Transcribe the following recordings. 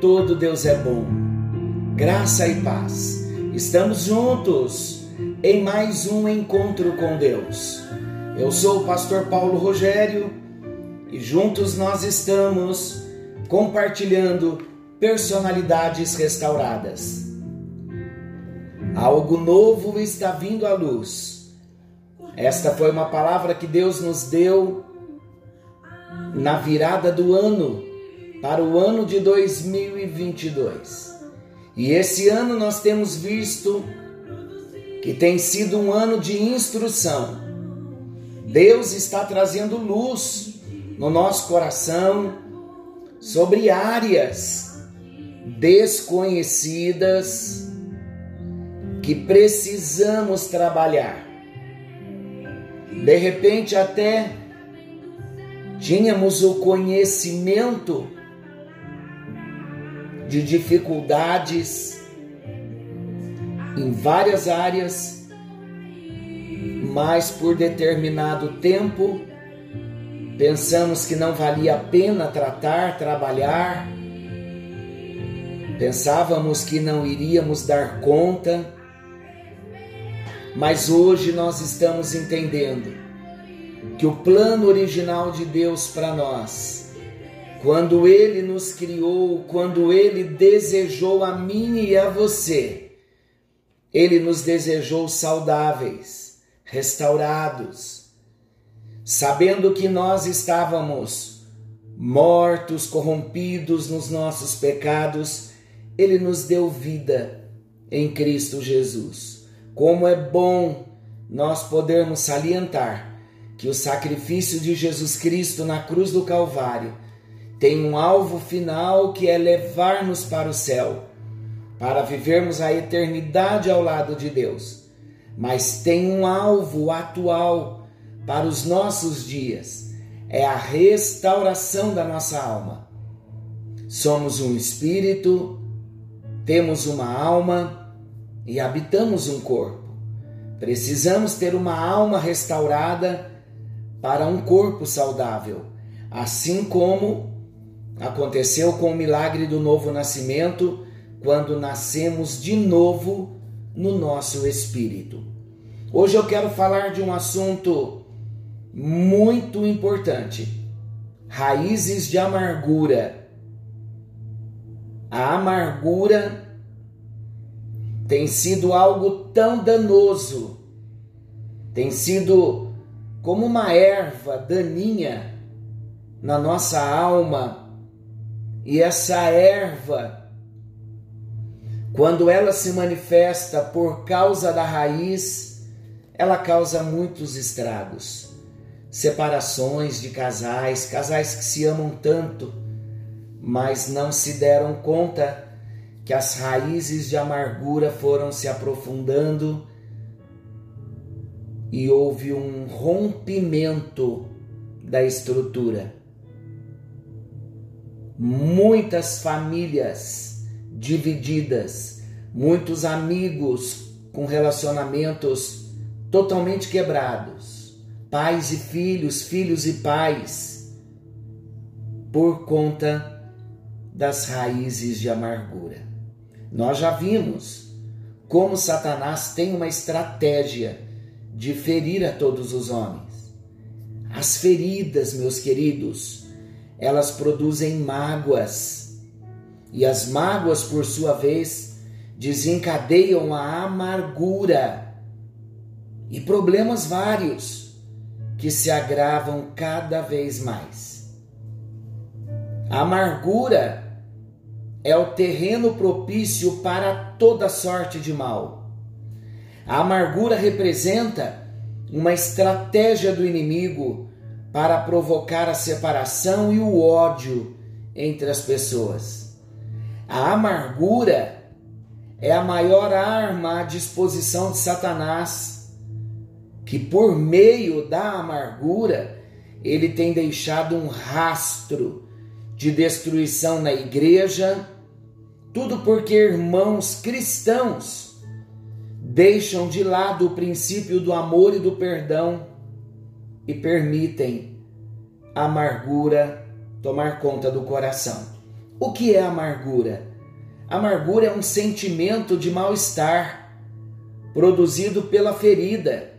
todo Deus é bom. Graça e paz. Estamos juntos em mais um encontro com Deus. Eu sou o pastor Paulo Rogério e juntos nós estamos compartilhando personalidades restauradas. Algo novo está vindo à luz. Esta foi uma palavra que Deus nos deu na virada do ano para o ano de 2022. E esse ano nós temos visto que tem sido um ano de instrução. Deus está trazendo luz no nosso coração sobre áreas desconhecidas que precisamos trabalhar. De repente, até tínhamos o conhecimento de dificuldades em várias áreas, mas por determinado tempo pensamos que não valia a pena tratar, trabalhar, pensávamos que não iríamos dar conta, mas hoje nós estamos entendendo que o plano original de Deus para nós, quando Ele nos criou, quando Ele desejou a mim e a você, Ele nos desejou saudáveis, restaurados, sabendo que nós estávamos mortos, corrompidos nos nossos pecados, Ele nos deu vida em Cristo Jesus. Como é bom nós podermos salientar que o sacrifício de Jesus Cristo na cruz do Calvário tem um alvo final que é levar-nos para o céu, para vivermos a eternidade ao lado de Deus. Mas tem um alvo atual para os nossos dias, é a restauração da nossa alma. Somos um espírito, temos uma alma, e habitamos um corpo. Precisamos ter uma alma restaurada para um corpo saudável, assim como aconteceu com o milagre do novo nascimento, quando nascemos de novo no nosso espírito. Hoje eu quero falar de um assunto muito importante: raízes de amargura. A amargura tem sido algo tão danoso, tem sido como uma erva daninha na nossa alma, e essa erva, quando ela se manifesta por causa da raiz, ela causa muitos estragos. Separações de casais, casais que se amam tanto, mas não se deram conta que as raízes de amargura foram se aprofundando e houve um rompimento da estrutura. Muitas famílias divididas, muitos amigos com relacionamentos totalmente quebrados, pais e filhos, filhos e pais, por conta das raízes de amargura. Nós já vimos como Satanás tem uma estratégia de ferir a todos os homens. As feridas, meus queridos, elas produzem mágoas. E as mágoas, por sua vez, desencadeiam a amargura e problemas vários que se agravam cada vez mais. A amargura é o terreno propício para toda sorte de mal. A amargura representa uma estratégia do inimigo para provocar a separação e o ódio entre as pessoas. A amargura é a maior arma à disposição de Satanás, que por meio da amargura ele tem deixado um rastro de destruição na igreja, tudo porque irmãos cristãos deixam de lado o princípio do amor e do perdão e permitem a amargura tomar conta do coração. O que é amargura? Amargura é um sentimento de mal-estar produzido pela ferida.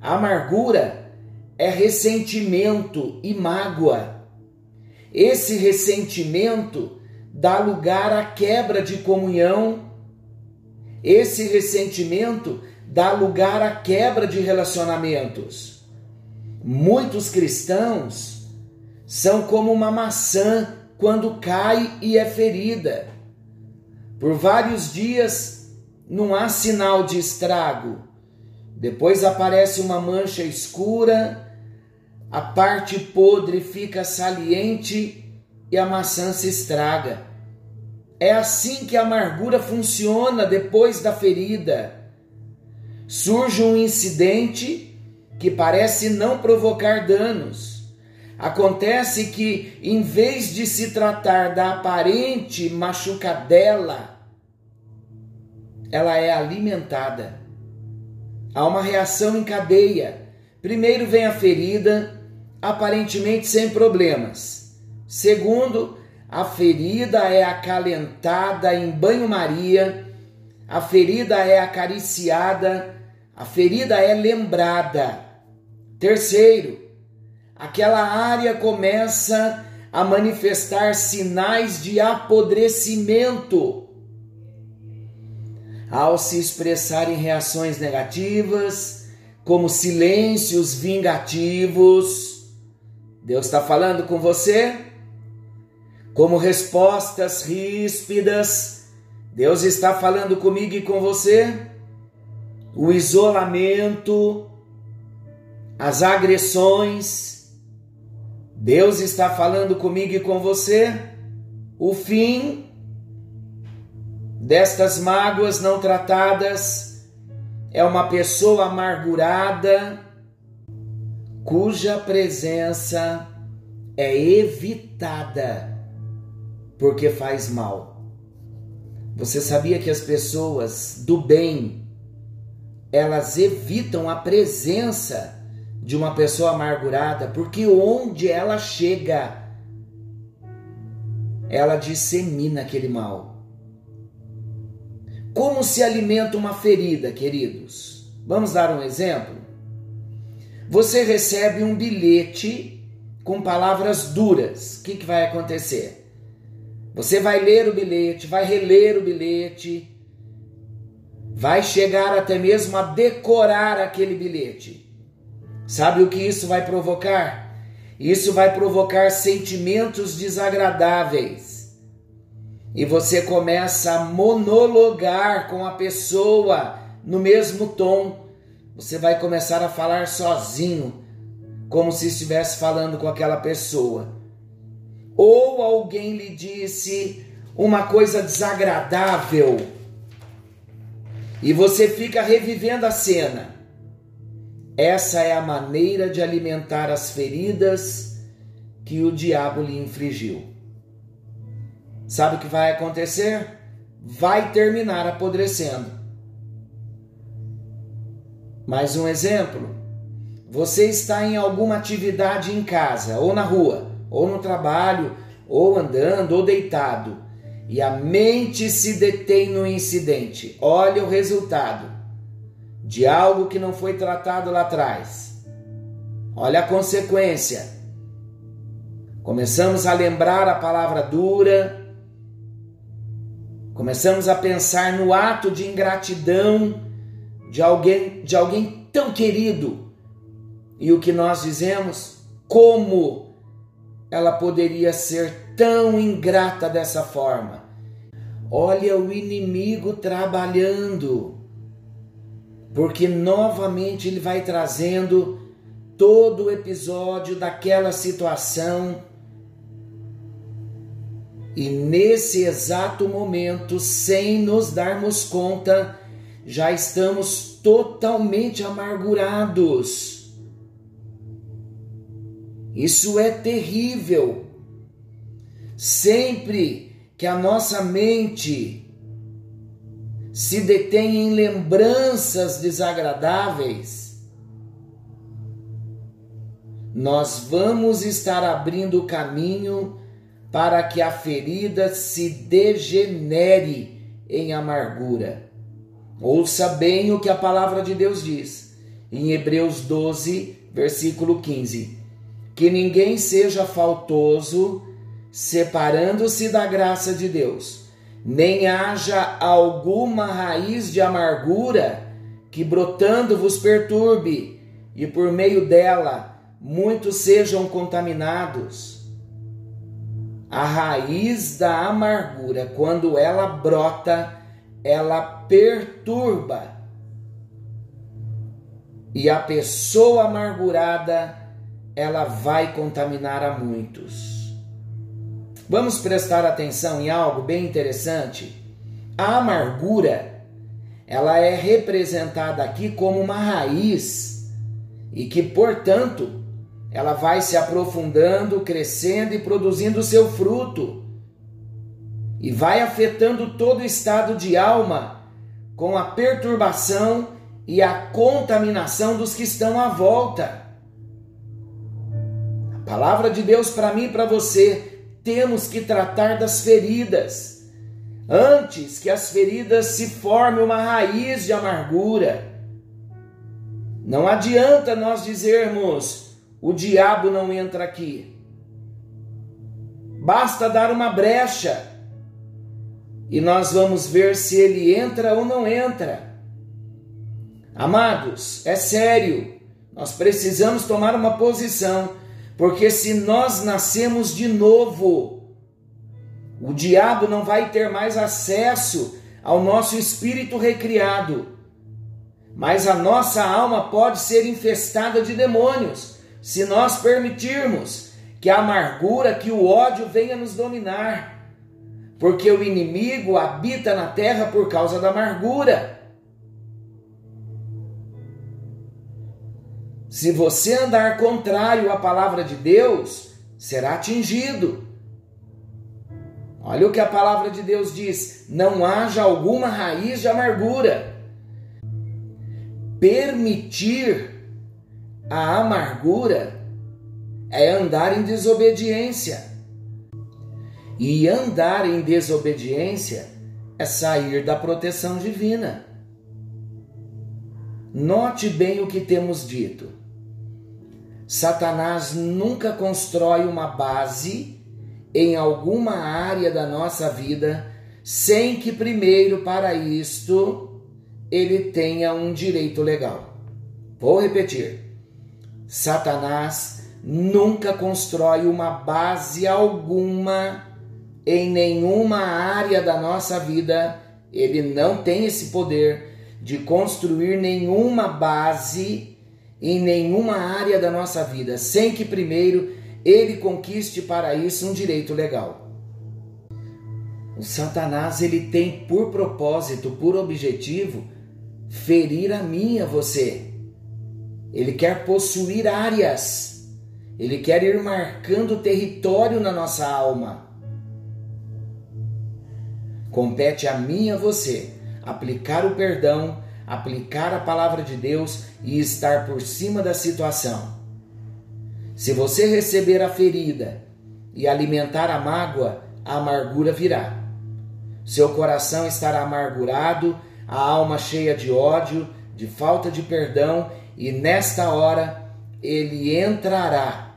A amargura é ressentimento e mágoa. Esse ressentimento dá lugar à quebra de comunhão. Esse ressentimento dá lugar à quebra de relacionamentos. Muitos cristãos são como uma maçã quando cai e é ferida. Por vários dias não há sinal de estrago. Depois aparece uma mancha escura, a parte podre fica saliente e a maçã se estraga. É assim que a amargura funciona depois da ferida. Surge um incidente que parece não provocar danos. Acontece que, em vez de se tratar da aparente machucadela, ela é alimentada. Há uma reação em cadeia. Primeiro vem a ferida, aparentemente sem problemas. Segundo, a ferida é acalentada em banho-maria, a ferida é acariciada, a ferida é lembrada. Terceiro, aquela área começa a manifestar sinais de apodrecimento. Ao se expressar em reações negativas, como silêncios vingativos, Deus está falando com você? Como respostas ríspidas, Deus está falando comigo e com você? O isolamento, as agressões, Deus está falando comigo e com você? O fim destas mágoas não tratadas é uma pessoa amargurada cuja presença é evitada porque faz mal. Você sabia que as pessoas do bem elas evitam a presença de uma pessoa amargurada, porque onde ela chega, ela dissemina aquele mal. Como se alimenta uma ferida, queridos? Vamos dar um exemplo? Você recebe um bilhete com palavras duras. O que, que vai acontecer? Você vai ler o bilhete, vai reler o bilhete, vai chegar até mesmo a decorar aquele bilhete. Sabe o que isso vai provocar? Isso vai provocar sentimentos desagradáveis. E você começa a monologar com a pessoa no mesmo tom. Você vai começar a falar sozinho, como se estivesse falando com aquela pessoa ou alguém lhe disse uma coisa desagradável e você fica revivendo a cena. Essa é a maneira de alimentar as feridas que o diabo lhe infligiu. Sabe o que vai acontecer? Vai terminar apodrecendo. Mais um exemplo. Você está em alguma atividade em casa ou na rua ou no trabalho, ou andando, ou deitado, e a mente se detém no incidente, olha o resultado de algo que não foi tratado lá atrás. Olha a consequência. Começamos a lembrar a palavra dura, começamos a pensar no ato de ingratidão de alguém, de alguém tão querido. E o que nós dizemos? Como ela poderia ser tão ingrata dessa forma? Olha o inimigo trabalhando, porque novamente ele vai trazendo todo o episódio daquela situação. E nesse exato momento, sem nos darmos conta, já estamos totalmente amargurados isso é terrível. Sempre que a nossa mente se detém em lembranças desagradáveis, nós vamos estar abrindo o caminho para que a ferida se degenere em amargura. Ouça bem o que a palavra de Deus diz em Hebreus 12, versículo 15: Que ninguém seja faltoso, separando-se da graça de Deus, nem haja alguma raiz de amargura que brotando vos perturbe, e por meio dela muitos sejam contaminados. A raiz da amargura, quando ela brota, ela perturba. E a pessoa amargurada, ela vai contaminar a muitos. Vamos prestar atenção em algo bem interessante. A amargura, ela é representada aqui como uma raiz e que, portanto, ela vai se aprofundando, crescendo e produzindo seu fruto e vai afetando todo o estado de alma com a perturbação e a contaminação dos que estão à volta. A palavra de Deus para mim e para você, temos que tratar das feridas antes que as feridas se formem uma raiz de amargura. Não adianta nós dizermos: o diabo não entra aqui. Basta dar uma brecha e nós vamos ver se ele entra ou não entra. Amados, é sério, nós precisamos tomar uma posição, porque se nós nascemos de novo, o diabo não vai ter mais acesso ao nosso espírito recriado, mas a nossa alma pode ser infestada de demônios, se nós permitirmos que a amargura, que o ódio venha nos dominar porque o inimigo habita na terra por causa da amargura. Se você andar contrário à palavra de Deus, será atingido. Olha o que a palavra de Deus diz: não haja alguma raiz de amargura. Permitir a amargura é andar em desobediência. E andar em desobediência é sair da proteção divina. Note bem o que temos dito. Satanás nunca constrói uma base em alguma área da nossa vida sem que primeiro para isto ele tenha um direito legal. Vou repetir. Satanás nunca constrói uma base alguma em nenhuma área da nossa vida, ele não tem esse poder de construir nenhuma base em nenhuma área da nossa vida, sem que primeiro ele conquiste para isso um direito legal. O Satanás ele tem por propósito, por objetivo, ferir a mim e a você. Ele quer possuir áreas. Ele quer ir marcando território na nossa alma. Compete a mim e a você aplicar o perdão, aplicar a palavra de Deus e estar por cima da situação. Se você receber a ferida e alimentar a mágoa, a amargura virá. Seu coração estará amargurado, a alma cheia de ódio, de falta de perdão, e nesta hora ele entrará.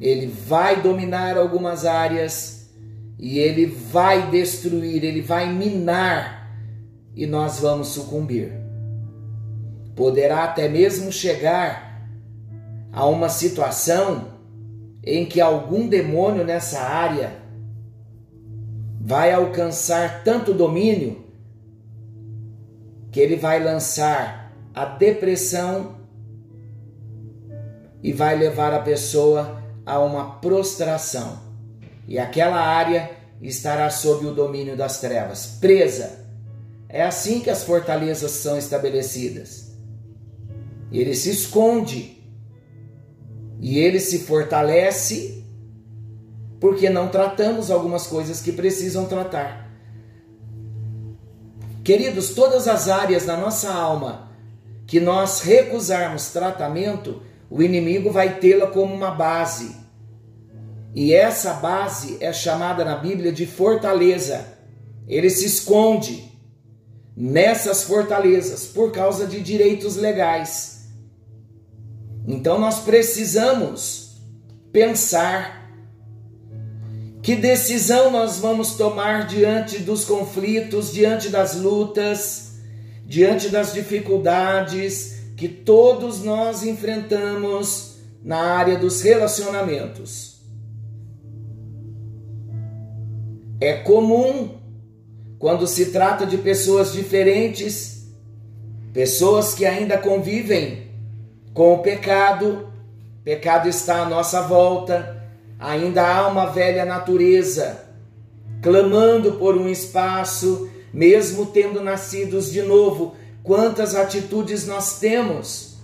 Ele vai dominar algumas áreas e ele vai destruir, ele vai minar e nós vamos sucumbir. Poderá até mesmo chegar a uma situação em que algum demônio nessa área vai alcançar tanto domínio que ele vai lançar a depressão e vai levar a pessoa a uma prostração e aquela área estará sob o domínio das trevas, presa. É assim que as fortalezas são estabelecidas. Ele se esconde e ele se fortalece porque não tratamos algumas coisas que precisam tratar. Queridos, todas as áreas da nossa alma que nós recusarmos tratamento, o inimigo vai tê-la como uma base. E essa base é chamada na Bíblia de fortaleza. Ele se esconde nessas fortalezas por causa de direitos legais. Então nós precisamos pensar que decisão nós vamos tomar diante dos conflitos, diante das lutas, diante das dificuldades que todos nós enfrentamos na área dos relacionamentos. É comum quando se trata de pessoas diferentes, pessoas que ainda convivem com o pecado, pecado está à nossa volta, ainda há uma velha natureza clamando por um espaço, mesmo tendo nascidos de novo. Quantas atitudes nós temos,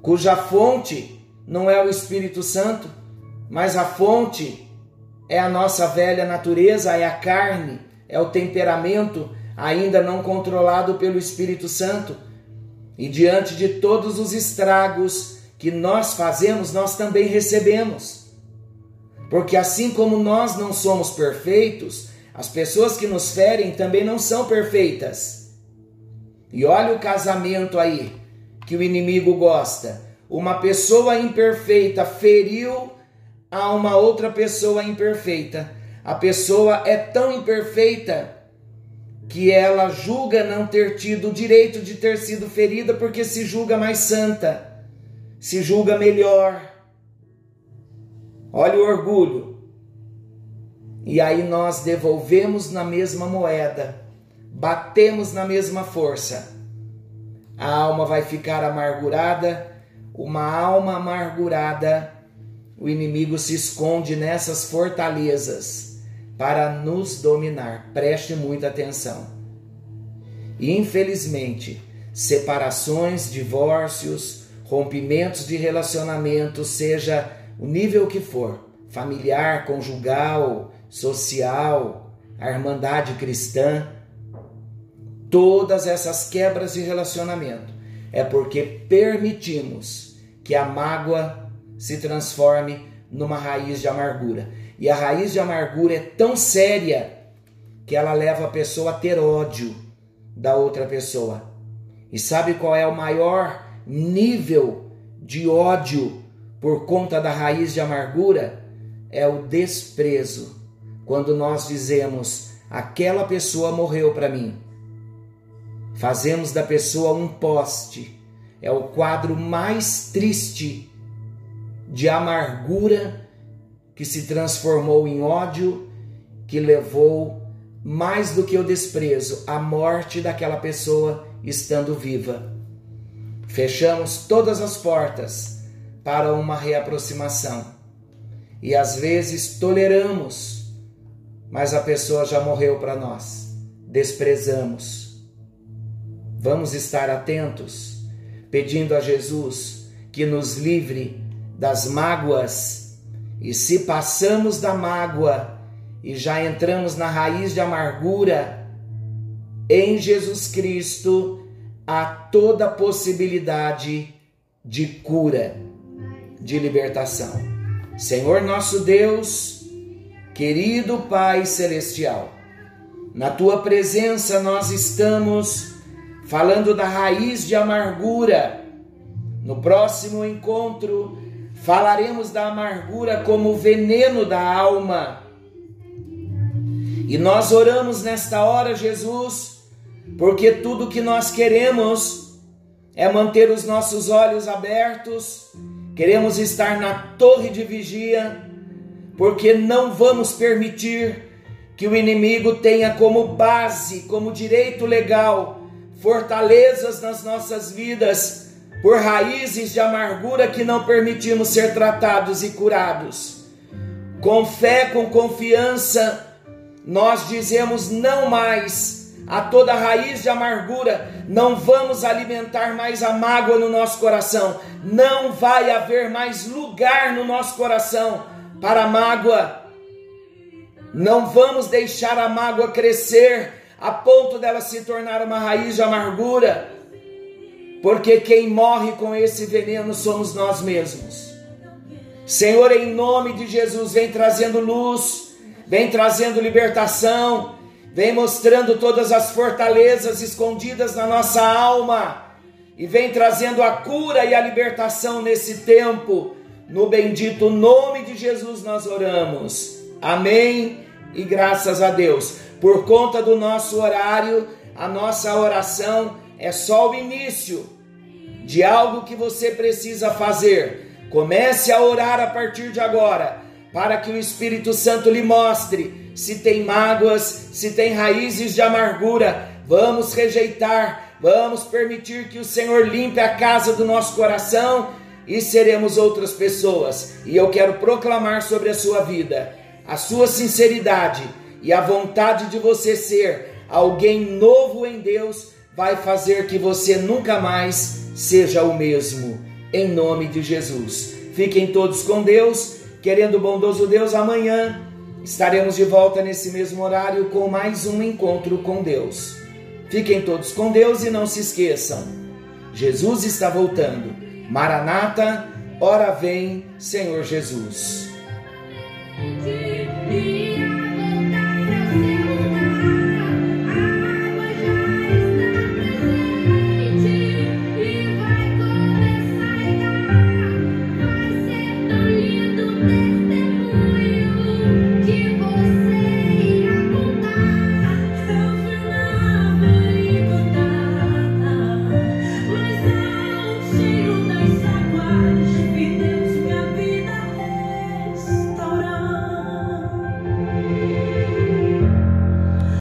cuja fonte não é o Espírito Santo, mas a fonte é a nossa velha natureza, é a carne, é o temperamento ainda não controlado pelo Espírito Santo. E diante de todos os estragos que nós fazemos, nós também recebemos. Porque assim como nós não somos perfeitos, as pessoas que nos ferem também não são perfeitas. E olha o casamento aí que o inimigo gosta. Uma pessoa imperfeita feriu a uma outra pessoa imperfeita. A pessoa é tão imperfeita que ela julga não ter tido o direito de ter sido ferida porque se julga mais santa, se julga melhor. Olha o orgulho. E aí nós devolvemos na mesma moeda, batemos na mesma força. A alma vai ficar amargurada, uma alma amargurada o inimigo se esconde nessas fortalezas para nos dominar. Preste muita atenção. Infelizmente, separações, divórcios, rompimentos de relacionamento, seja o nível que for, familiar, conjugal, social, a irmandade cristã, todas essas quebras de relacionamento é porque permitimos que a mágoa se transforme numa raiz de amargura. E a raiz de amargura é tão séria que ela leva a pessoa a ter ódio da outra pessoa. E sabe qual é o maior nível de ódio por conta da raiz de amargura? É o desprezo. Quando nós dizemos, aquela pessoa morreu para mim. Fazemos da pessoa um poste. É o quadro mais triste de amargura que se transformou em ódio, que levou mais do que o desprezo, a morte daquela pessoa estando viva. Fechamos todas as portas para uma reaproximação e às vezes toleramos, mas a pessoa já morreu para nós. Desprezamos. Vamos estar atentos, pedindo a Jesus que nos livre das mágoas, e se passamos da mágoa e já entramos na raiz de amargura, em Jesus Cristo há toda possibilidade de cura, de libertação. Senhor nosso Deus, querido Pai Celestial, na tua presença nós estamos falando da raiz de amargura. No próximo encontro, Falaremos da amargura como veneno da alma. E nós oramos nesta hora, Jesus, porque tudo que nós queremos é manter os nossos olhos abertos, queremos estar na torre de vigia, porque não vamos permitir que o inimigo tenha como base, como direito legal, fortalezas nas nossas vidas por raízes de amargura que não permitimos ser tratados e curados. Com fé, com confiança, nós dizemos não mais a toda raiz de amargura, não vamos alimentar mais a mágoa no nosso coração, não vai haver mais lugar no nosso coração para a mágoa. Não vamos deixar a mágoa crescer a ponto dela se tornar uma raiz de amargura porque quem morre com esse veneno somos nós mesmos. Senhor, em nome de Jesus, vem trazendo luz, vem trazendo libertação, vem mostrando todas as fortalezas escondidas na nossa alma e vem trazendo a cura e a libertação nesse tempo. No bendito nome de Jesus nós oramos. Amém e graças a Deus. Por conta do nosso horário, a nossa oração é só o início de algo que você precisa fazer. Comece a orar a partir de agora, para que o Espírito Santo lhe mostre se tem mágoas, se tem raízes de amargura. Vamos rejeitar, vamos permitir que o Senhor limpe a casa do nosso coração e seremos outras pessoas. E eu quero proclamar sobre a sua vida a sua sinceridade e a vontade de você ser alguém novo em Deus vai fazer que você nunca mais seja o mesmo. Em nome de Jesus. Fiquem todos com Deus, querendo o bondoso Deus, amanhã estaremos de volta nesse mesmo horário com mais um encontro com Deus. Fiquem todos com Deus e não se esqueçam: Jesus está voltando. Maranata, ora vem, Senhor Jesus.